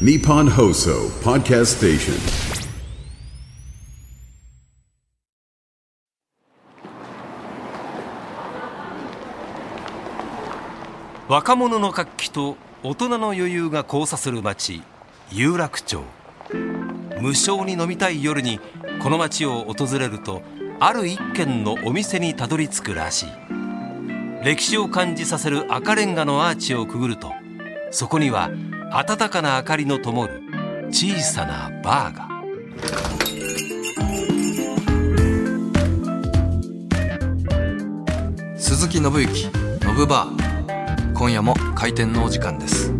Nippon Hoso Podcast Station. 若者の活気と大人の余裕が交差する街有楽町無償に飲みたい夜にこの街を訪れるとある一軒のお店にたどり着くらしい歴史を感じさせる赤レンガのアーチをくぐるとそこには暖かな明かりの灯る小さなバーが鈴木信之ノブバー。今夜も開店のお時間です。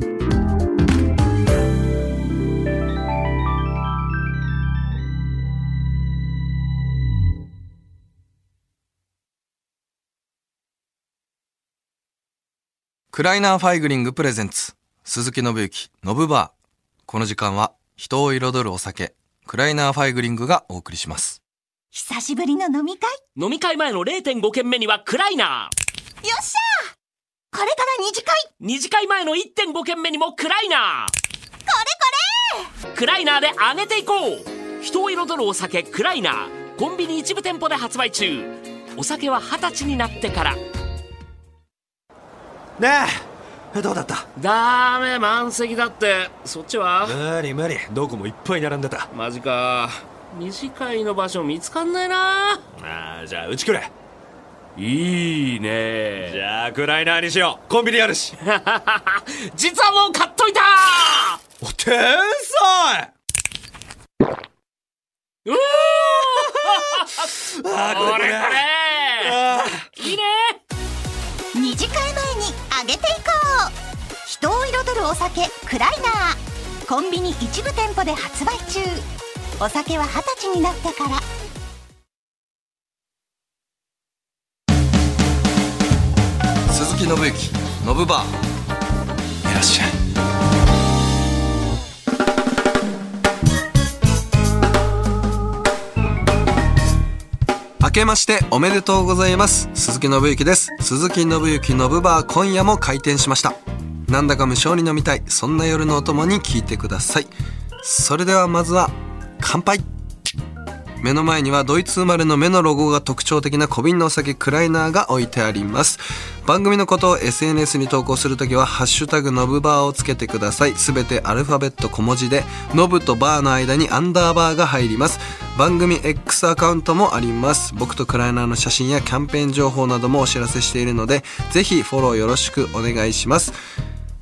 クライナーファイグリングプレゼンツ。鈴木信之ノブバーこの時間は人を彩るお酒クライナーファイグリングがお送りします。久しぶりの飲み会？飲み会前の0.5軒目にはクライナーよっしゃこれから二次会！ー二次会前の1.5軒目にもクライナーこー！クライナーで上げていこう！人を彩るお酒クライナー。コンビニ一部店舗で発売中。お酒は二十歳になってから。ねえどうだった？ダメ満席だって。そっちは？無理無理。どこもいっぱい並んでた。マジか。二次会の場所見つかんないな。あーじゃあうちくれいいね。じゃあクライナーにしよう。コンビニあるし。実はもう買っといた！お天才！うー！あーこれこれ。これいいね二次会前に上げていこう。人を彩るお酒クライナー。コンビニ一部店舗で発売中。お酒は二十歳になってから。鈴木信之ノブバー。いらっしゃい。明けましておめでとうございます。鈴木信之です。鈴木信之のブバー今夜も開店しました。なんだか無性に飲みたい。そんな夜のお供に聞いてください。それではまずは乾杯。目の前にはドイツ生まれの目のロゴが特徴的な小瓶のお酒クライナーが置いてあります。番組のことを SNS に投稿するときは「ハッシュタグノブバー」をつけてください。すべてアルファベット小文字でノブとバーの間にアンダーバーが入ります。番組 X アカウントもあります。僕とクライナーの写真やキャンペーン情報などもお知らせしているのでぜひフォローよろしくお願いします。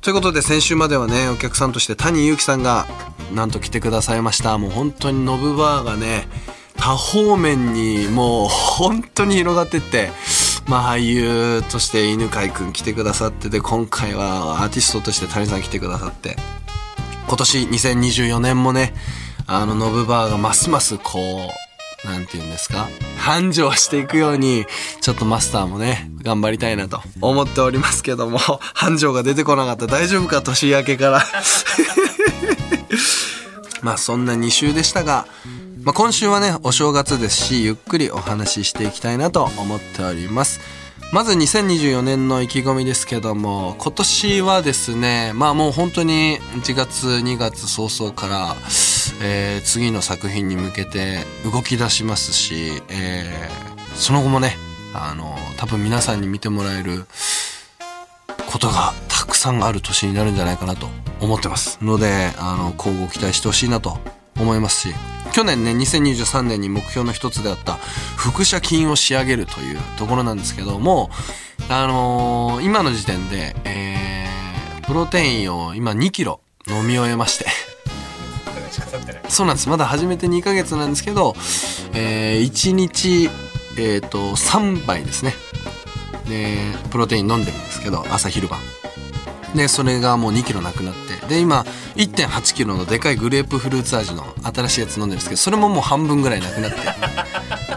ということで先週まではねお客さんとして谷祐樹さんがなんと来てくださいました。もう本当にノブバーがね多方面にもう本当に広がってってまあ俳優として犬飼くん来てくださってて今回はアーティストとして谷さん来てくださって今年2024年もねあのノブバーがますますこうなんて言うんですか繁盛していくようにちょっとマスターもね頑張りたいなと思っておりますけども繁盛が出てこなかった。大丈夫か年明けから。まあそんな2週でしたが、まあ、今週はねお正月ですしゆっくりお話ししていきたいなと思っております。まず2024年の意気込みですけども今年はですねまあもう本当に1月2月早々から、えー次の作品に向けて動き出しますし、えーその後もねあの多分皆さんに見てもらえることがたくさんある年になるんじゃないかなと思ってますのであの今後期待してほしいなと思いますし去年ね2023年に目標の一つであった腹斜筋を仕上げるというところなんですけどもあのー今の時点で、えープロテインを今2キロ飲み終えまして。そうなんです。まだ始めて2ヶ月なんですけど、え1日、えー、と3杯ですね。でプロテイン飲んでるんですけど朝昼晩。でそれがもう2キロなくなってで今1 8キロのでかいグレープフルーツ味の新しいやつ飲んでるんですけどそれももう半分ぐらいなくなって。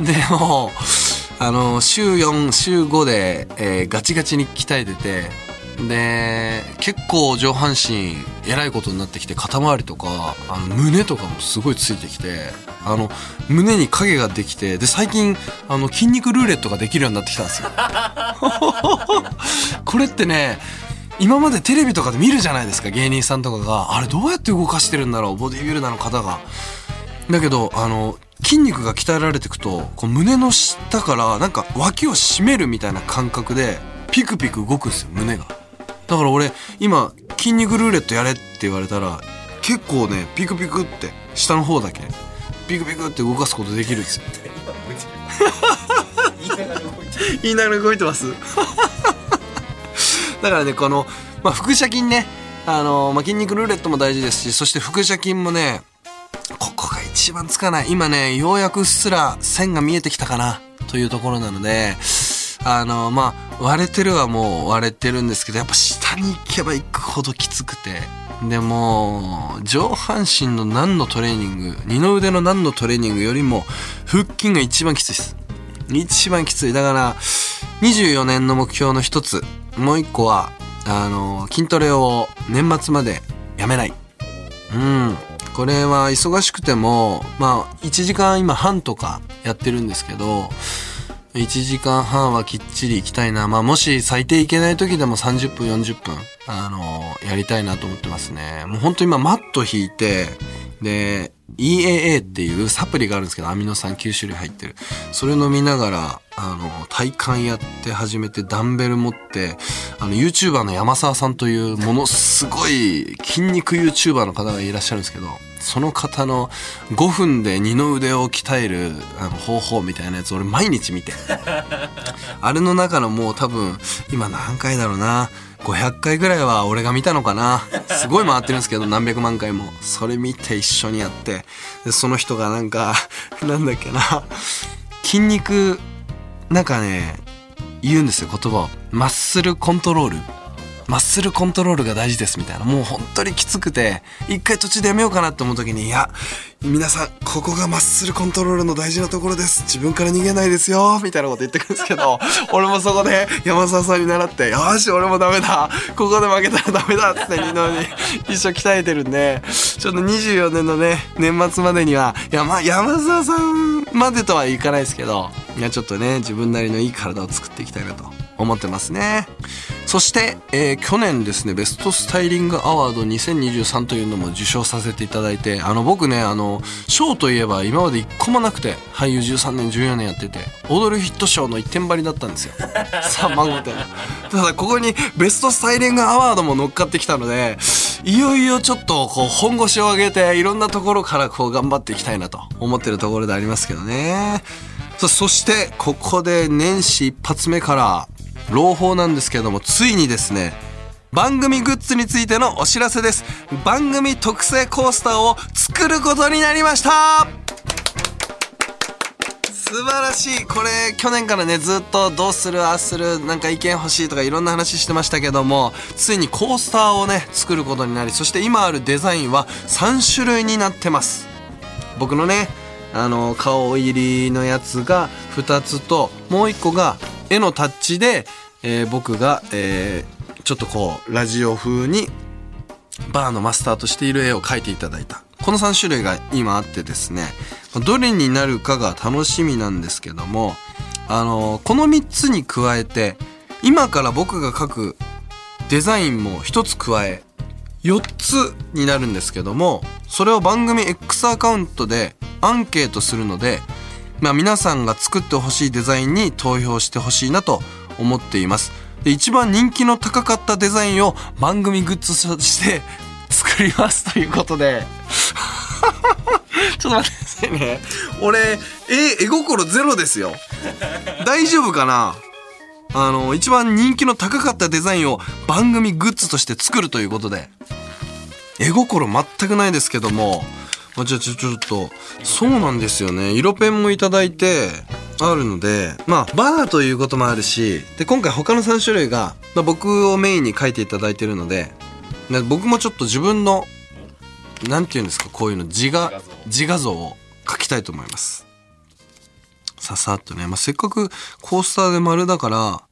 でもあの週4週5で、えーガチガチに鍛えててで結構上半身えらいことになってきて肩周りとかあの胸とかもすごいついてきてあの胸に影ができてで最近あの筋肉ルーレットができるようになってきたんですよ。これってね今までテレビとかで見るじゃないですか芸人さんとかが。あれどうやって動かしてるんだろうボディービルダーの方が。だけどあの筋肉が鍛えられていくとこう胸の下からなんか脇を締めるみたいな感覚でピクピク動くんですよ胸が。だから俺今筋肉ルーレットやれって言われたら結構ねピクピクって下の方だけピクピクって動かすことできるんですよ。言いながら動いてますだからねこの、まあ、腹斜筋ね。あの、まあ、筋肉ルーレットも大事ですしそして腹斜筋もねここが一番つかない。今ねようやくうっすら線が見えてきたかな。というところなのであのまあ割れてるはもう割れてるんですけどやっぱ下に行けば行くほどきつくて。でも上半身の何のトレーニング二の腕の何のトレーニングよりも腹筋が一番きついです。一番きつい。だから24年の目標の一つもう一個はあの筋トレを年末までやめないうんこれは忙しくてもまあ1時間今半とかやってるんですけど1時間半はきっちり行きたいな。まあ、もし最低行けない時でも30分、40分、あのやりたいなと思ってますね。もう本当今マット引いて、で、EAA っていうサプリがあるんですけど、アミノ酸9種類入ってる。それ飲みながら、あの、体幹やって始めて、ダンベル持って、あの、YouTuber の山沢さんという、ものすごい筋肉 YouTuber の方がいらっしゃるんですけど、その方の5分で二の腕を鍛えるあの方法みたいなやつ俺毎日見て。あれの中のもう多分、今何回だろうな。500回ぐらいは俺が見たのかな。すごい回ってるんですけど、何百万回も。それ見て一緒にやって。で、その人がなんか、なんだっけな。筋肉、なんかね、言うんですよ、言葉を。マッスルコントロール。マッスルコントロールが大事ですみたいな。もう本当にきつくて、一回途中でやめようかなって思う時に、いや、皆さん、ここがマッスルコントロールの大事なところです。自分から逃げないですよ。みたいなこと言ってくるんですけど、俺もそこで山沢さんに習って、よし、俺もダメだ。ここで負けたらダメだ。って二のに一生鍛えてるんで、ちょっと24年のね、年末までには、いや、ま、山沢さんまでとはいかないですけど、いや、ちょっとね、自分なりのいい体を作っていきたいなと思ってますね。そして、えー去年ですね、ベストスタイリングアワード2023というのも受賞させていただいて、あの、僕ね、あの、賞といえば今まで一個もなくて、俳優13年、14年やってて、踊るヒット賞の一点張りだったんですよ。3万5点。ただ、ここにベストスタイリングアワードも乗っかってきたので、いよいよちょっと、こう、本腰を上げて、いろんなところからこう、頑張っていきたいなと思ってるところでありますけどね。そそして、ここで年始一発目から、朗報なんですけれどもついにですね番組グッズについてのお知らせです。番組特製コースターを作ることになりました。素晴らしい。これ去年からねずっとどうするああするなんか意見欲しいとかいろんな話してましたけどもついにコースターをね作ることになりそして今あるデザインは3種類になってます。僕のねあの顔入りのやつが2つともう1個が絵のタッチで、えー僕が、えーちょっとこうラジオ風にバーのマスターとしている絵を描いていただいた。この3種類が今あってですねどれになるかが楽しみなんですけどもあのこの3つに加えて今から僕が描くデザインも1つ加え4つになるんですけどもそれを番組 X アカウントでアンケートするので、まあ、皆さんが作ってほしいデザインに投票してほしいなと思っています。で一番人気の高かったデザインを番組グッズとして作りますということで。ちょっと待ってくださいね。俺え絵心ゼロですよ。大丈夫かな？あの一番人気の高かったデザインを番組グッズとして作るということで。絵心全くないですけども。あじゃあちょちょっとそうなんですよね。色ペンもいただいてあるのでまあバーということもあるしで今回他の3種類が、まあ、僕をメインに書いていただいてるのでで僕もちょっと自分のなんていうんですかこういうの自画自画像を描きたいと思います。ささっとね、まあ、せっかくコースターで丸だから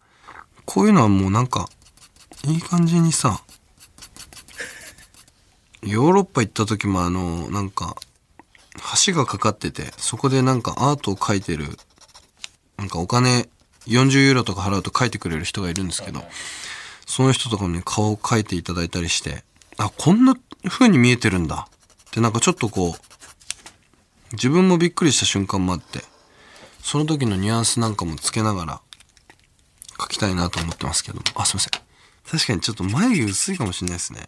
こういうのはもうなんかいい感じにさヨーロッパ行った時もあのなんか橋がかかっててそこでなんかアートを描いてるなんかお金40ユーロとか払うと描いてくれる人がいるんですけどその人とかに顔を描いていただいたりして、あ、こんな風に見えてるんだ。ってなんかちょっとこう、自分もびっくりした瞬間もあって、その時のニュアンスなんかもつけながら描きたいなと思ってますけども。あ、すいません。確かにちょっと眉毛薄いかもしれないですね。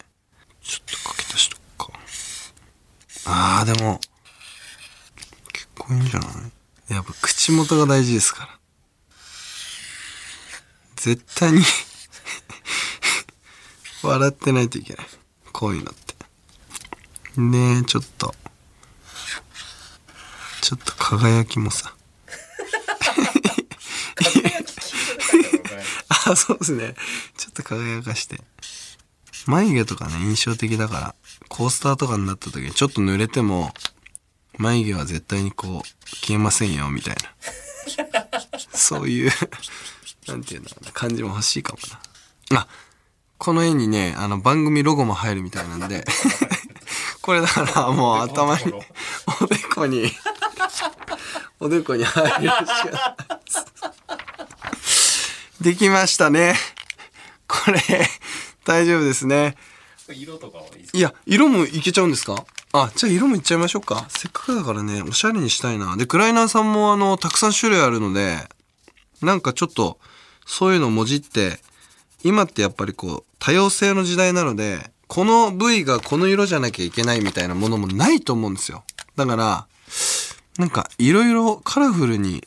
ちょっと描き足しとくか。あー、でも、結構いいんじゃない？やっぱ口元が大事ですから。絶対に 笑ってないといけない。こういうのって。で、ちょっと、ちょっと輝きもさ。あ、そうですね。ちょっと輝かして。眉毛とかね、印象的だから、コースターとかになった時にちょっと濡れても、眉毛は絶対にこう、消えませんよ、みたいな。そういう、なんていうんだろうな、感じも欲しいかもな。あ、この絵にね、あの、番組ロゴも入るみたいなんで、これだからもう頭に、おでこに、おでこに入るしかない。できましたね。これ、大丈夫ですね。色とかはいいですいや、色もいけちゃうんですか？あ、じゃあ色もいっちゃいましょうか。せっかくだからね、おしゃれにしたいな。で、クライナーさんもあの、たくさん種類あるので、なんかちょっと、そういうのをもじって、今ってやっぱりこう、多様性の時代なので、この部位がこの色じゃなきゃいけないみたいなものもないと思うんですよ。だから、なんかいろいろカラフルに、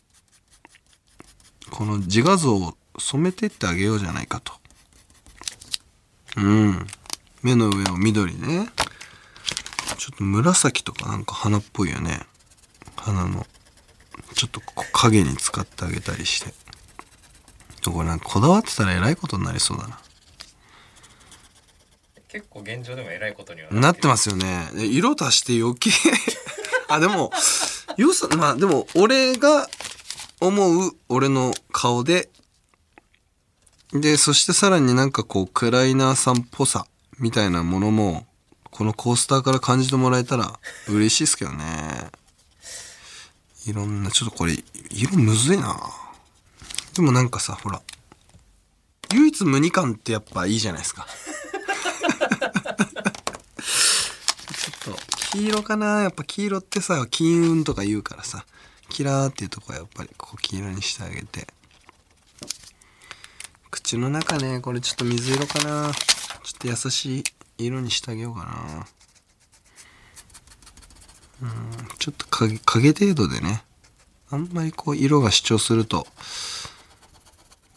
この自画像を染めてってあげようじゃないかと。うん。目の上を緑ね。ちょっと紫とかなんか花っぽいよね。花の。ちょっとこう影に使ってあげたりして。これなんかこだわってたらえらいことになりそうだな。結構現状でも偉いことにはなってますよね。で色足して余計。あ、でも、よさ、まあでも、俺が思う俺の顔で、で、そしてさらになんかこう、クライナーさんっぽさみたいなものも、このコースターから感じてもらえたら嬉しいですけどね。いろんな、ちょっとこれ、色むずいな。でもなんかさ、ほら、唯一無二感ってやっぱいいじゃないですか。ちょっと黄色かなやっぱ黄色ってさ金運とか言うからさキラーっていうとこはやっぱりこう黄色にしてあげて口の中ねこれちょっと水色かなちょっと優しい色にしてあげようかなうんちょっと影影程度でねあんまりこう色が主張すると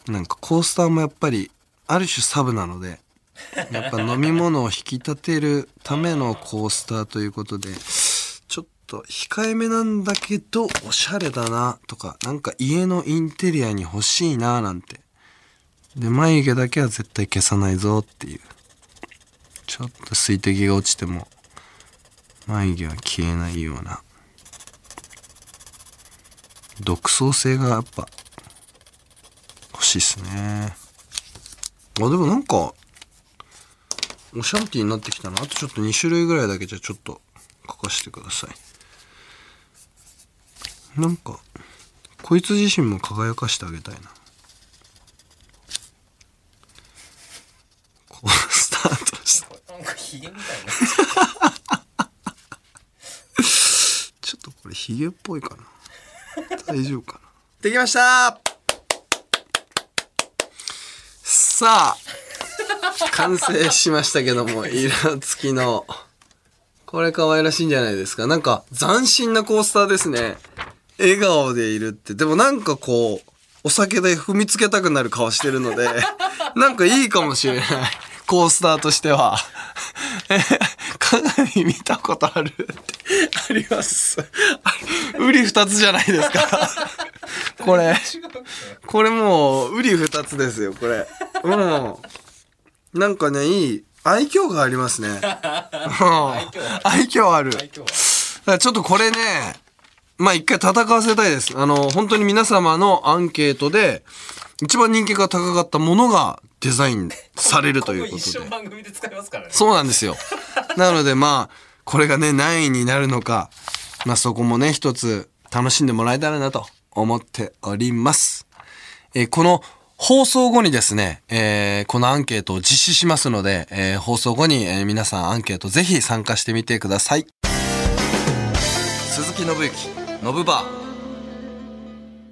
なんかコースターもやっぱりある種サブなのでやっぱ飲み物を引き立てるためのコースターということで、ちょっと控えめなんだけど、おしゃれだなとか、なんか家のインテリアに欲しいななんて。で、眉毛だけは絶対消さないぞっていう。ちょっと水滴が落ちても、眉毛は消えないような。独創性がやっぱ、欲しいっすね。あ、でもなんか、オシャンティーになってきたな。あとちょっと2種類ぐらいだけじゃちょっと書かせてください。なんか、こいつ自身も輝かしてあげたいな。こう、スタートして。なんかヒゲみたいなちょっとこれヒゲっぽいかな。大丈夫かな。できましたさあ、完成しましたけども、色付きの。これ可愛らしいんじゃないですか。なんか斬新なコースターですね。笑顔でいるって。でもなんかこう、お酒で踏みつけたくなる顔してるので、なんかいいかもしれない。コースターとしては。え鏡見たことあるってあります。あれ、ウリ二つじゃないですか。これ。これもう、ウリ二つですよ、これ。もう、なんかね、いい、愛嬌がありますね。うん愛嬌ある。ちょっとこれね、まあ一回戦わせたいです。あの、本当に皆様のアンケートで、一番人気が高かったものがデザインされるということ一生で。番組で使いますからねそうなんですよ。なのでまあ、これがね、何位になるのか、まあそこもね、一つ楽しんでもらえたらなと思っております。えーこの放送後にですね、えーこのアンケートを実施しますので、えー放送後に、え皆さんアンケートぜひ参加してみてください。鈴木信之、のぶば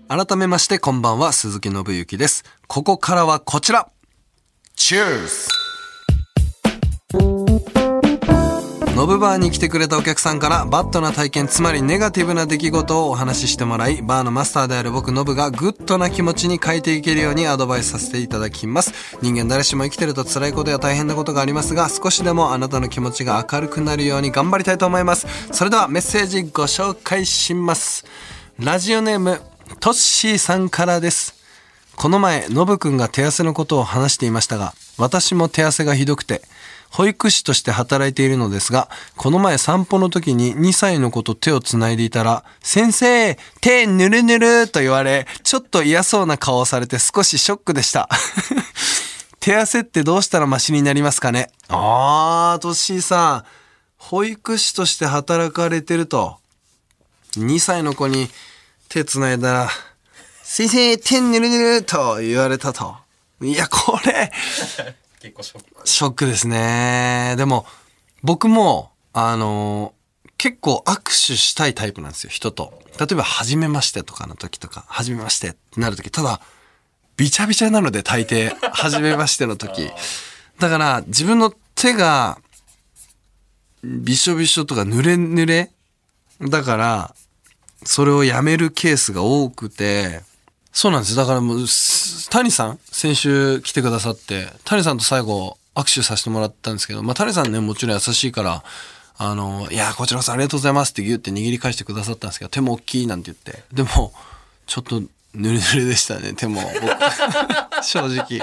ー。改めましてこんばんは、鈴木信之です。ここからはこちら Cheers! ノブバーに来てくれたお客さんからバッドな体験つまりネガティブな出来事をお話ししてもらいバーのマスターである僕ノブがグッドな気持ちに変えていけるようにアドバイスさせていただきます。人間誰しも生きてると辛いことや大変なことがありますが少しでもあなたの気持ちが明るくなるように頑張りたいと思います。それではメッセージご紹介します。ラジオネームトッシーさんからです。この前、ノブくんが手汗のことを話していましたが、私も手汗がひどくて、保育士として働いているのですが、この前散歩の時に2歳の子と手をつないでいたら、先生、手ぬるぬると言われ、ちょっと嫌そうな顔をされて少しショックでした。手汗ってどうしたらマシになりますかね？あー、トッシーさん、保育士として働かれてると、2歳の子に手つないだら、先生、手ぬるぬると言われたと。いや、これ、ショックですね。でも、僕も、あの結構握手したいタイプなんですよ、人と。例えば、初めましてとかの時とか、初めましてってなる時、ただ、びちゃびちゃなので、大抵、初めましての時。だから、自分の手が、びしょびしょとか濡れ濡れ？だから、それをやめるケースが多くて、そうなんです。だからもう、谷さん、先週来てくださって、谷さんと最後握手させてもらったんですけど、まあ谷さんね、もちろん優しいから、あの、いや、こちらこそありがとうございますってギュって握り返してくださったんですけど、手も大きいなんて言って。でも、ちょっと、ぬるぬるでしたね、手も。正直。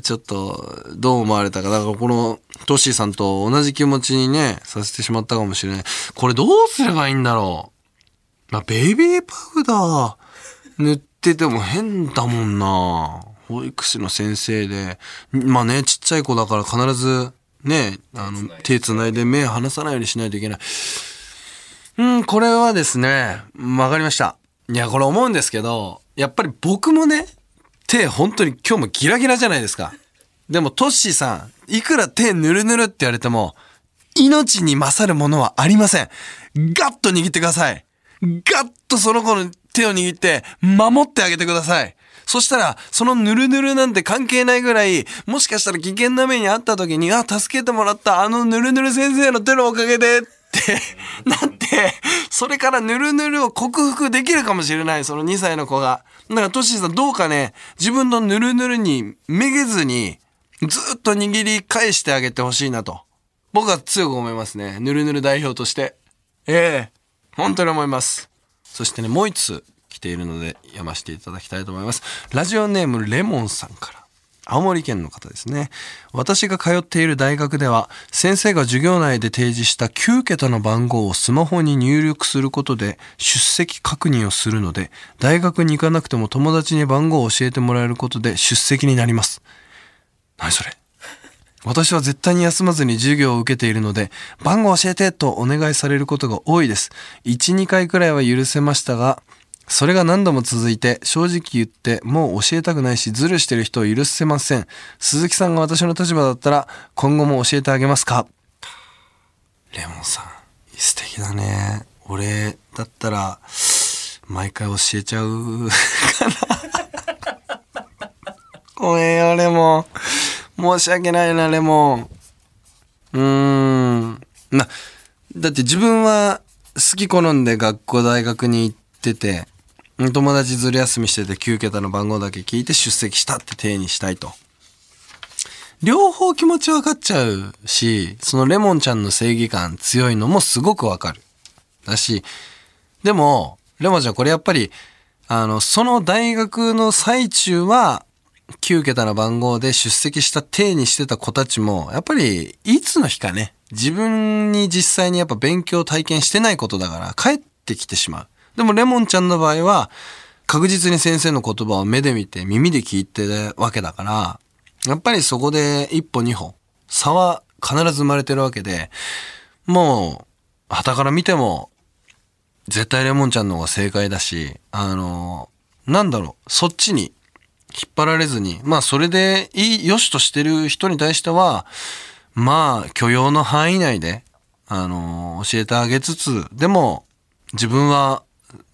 ちょっと、どう思われたか。だからこの、トッシーさんと同じ気持ちにね、させてしまったかもしれない。これどうすればいいんだろう。まあ、ベイビーパウダー塗ってても変だもんな。保育士の先生で。まあね、ちっちゃい子だから必ず、ね、あの、手繋いで目離さないようにしないといけない。うん、これはですね、わかりました。いや、これ思うんですけど、やっぱり僕もね、手本当に今日もギラギラじゃないですか。でもトッシーさん、いくら手ぬるぬるって言われても、命に勝るものはありません。ガッと握ってください。ガッとその子の手を握って、守ってあげてください。そしたら、そのぬるぬるなんて関係ないぐらい、もしかしたら危険な目にあった時に、あ、助けてもらったあのぬるぬる先生の手のおかげで、って なって、それからぬるぬるを克服できるかもしれない、その2歳の子が。だからトシさんどうかね、自分のぬるぬるにめげずに、ずっと握り返してあげてほしいなと。僕は強く思いますね。ぬるぬる代表として。ええ本当に思います。そしてね、もう一つ来ているので読ませていただきたいと思います。ラジオネームレモンさんから。青森県の方ですね。私が通っている大学では、先生が授業内で提示した9桁の番号をスマホに入力することで出席確認をするので、大学に行かなくても友達に番号を教えてもらえることで出席になります。何それ私は絶対に休まずに授業を受けているので、番号教えてとお願いされることが多いです。1、2回くらいは許せましたが、それが何度も続いて、正直言ってもう教えたくないし、ズルしてる人を許せません。鈴木さんが私の立場だったら、今後も教えてあげますか？レモンさん、素敵だね。俺だったら、毎回教えちゃう かな。ごめんよ、レモン。申し訳ないな、レモン。うーん。な、だって自分は好き好んで学校大学に行ってて、友達ずる休みしてて9桁の番号だけ聞いて出席したって体にしたいと。両方気持ち分かっちゃうし、そのレモンちゃんの正義感強いのもすごくわかる。だし、でも、レモンちゃんこれやっぱり、あの、その大学の最中は、9桁の番号で出席した体にしてた子たちも、やっぱり、いつの日かね、自分に実際にやっぱ勉強体験してないことだから、帰ってきてしまう。でも、レモンちゃんの場合は、確実に先生の言葉を目で見て、耳で聞いてるわけだから、やっぱりそこで一歩二歩、差は必ず生まれてるわけで、もう、旗から見ても、絶対レモンちゃんの方が正解だし、あの、なんだろう、そっちに引っ張られずに、まあそれでいい、良しとしてる人に対しては、まあ許容の範囲内で、あの、教えてあげつつ、でも自分は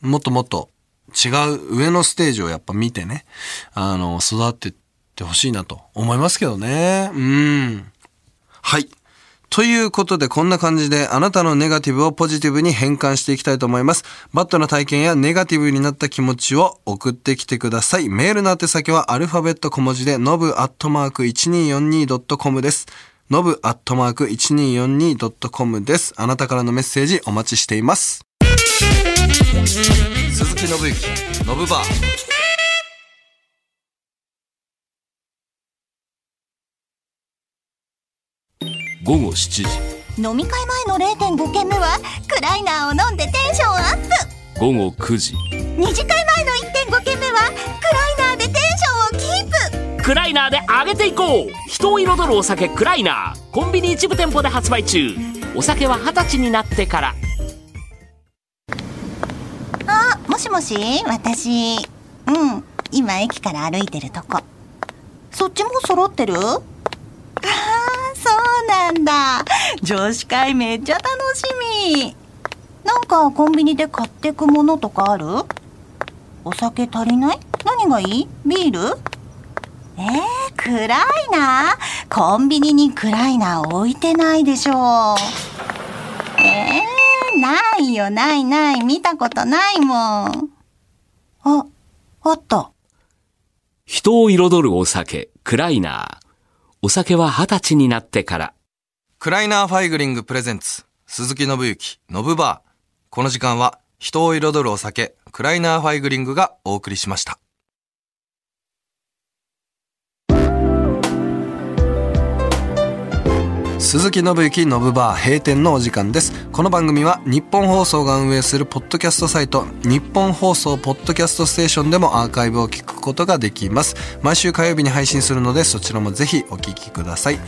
もっともっと違う上のステージをやっぱ見てね、あの、育ってってほしいなと思いますけどね。うん。はい。ということでこんな感じであなたのネガティブをポジティブに変換していきたいと思います。バットな体験やネガティブになった気持ちを送ってきてください。メールの宛先はアルファベット小文字でノブアットマーク 1242.com です。ノブアットマーク 1242.com です。あなたからのメッセージお待ちしています。鈴木信之、ノブバー。午後7時。飲み会前の0.5軒目はクライナーを飲んでテンションアップ。午後9時。二次会前の1.5軒目はクライナーでテンションをキープ。クライナーで上げていこう。人を彩るお酒クライナー。コンビニ一部店舗で発売中。お酒は二十歳になってからもしもし私。うん。今駅から歩いてるとこ。そっちも揃ってる？ああそうなんだ。女子会めっちゃ楽しみ。なんかコンビニで買ってくものとかある？お酒足りない？何がいい？ビール？えー、クライナーコンビニにクライナー置いてないでしょえー、ないよないない。見たことないもん。ああった。人を彩るお酒クライナー。お酒は二十歳になってから。クライナーファイグリングプレゼンツ、鈴木信之、ノブバー。この時間は、人を彩るお酒、クライナーファイグリングがお送りしました。鈴木信之信バー閉店のお時間です。この番組は日本放送が運営するポッドキャストサイト日本放送ポッドキャストステーションでもアーカイブを聞くことができます。毎週火曜日に配信するのでそちらもぜひお聞きください。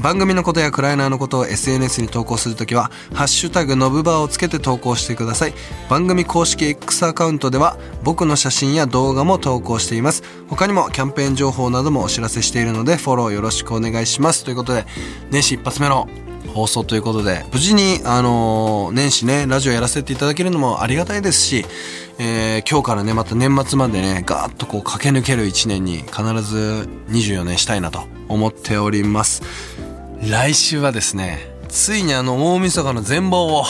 番組のことやクライナーのことを SNS に投稿するときは「ハッシュタグノブバー」をつけて投稿してください。番組公式 X アカウントでは僕の写真や動画も投稿しています。他にもキャンペーン情報などもお知らせしているのでフォローよろしくお願いします。ということで年始一発目の放送ということで無事に、あの年始ねラジオやらせていただけるのもありがたいですし、えー今日からねまた年末までねガーッとこう駆け抜ける1年に必ず24年したいなと思っております。来週はですねついにあの大晦日の全貌を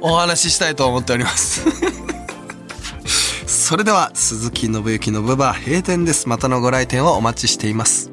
お話ししたいと思っております。それでは鈴木信之のブバー閉店です。またのご来店をお待ちしています。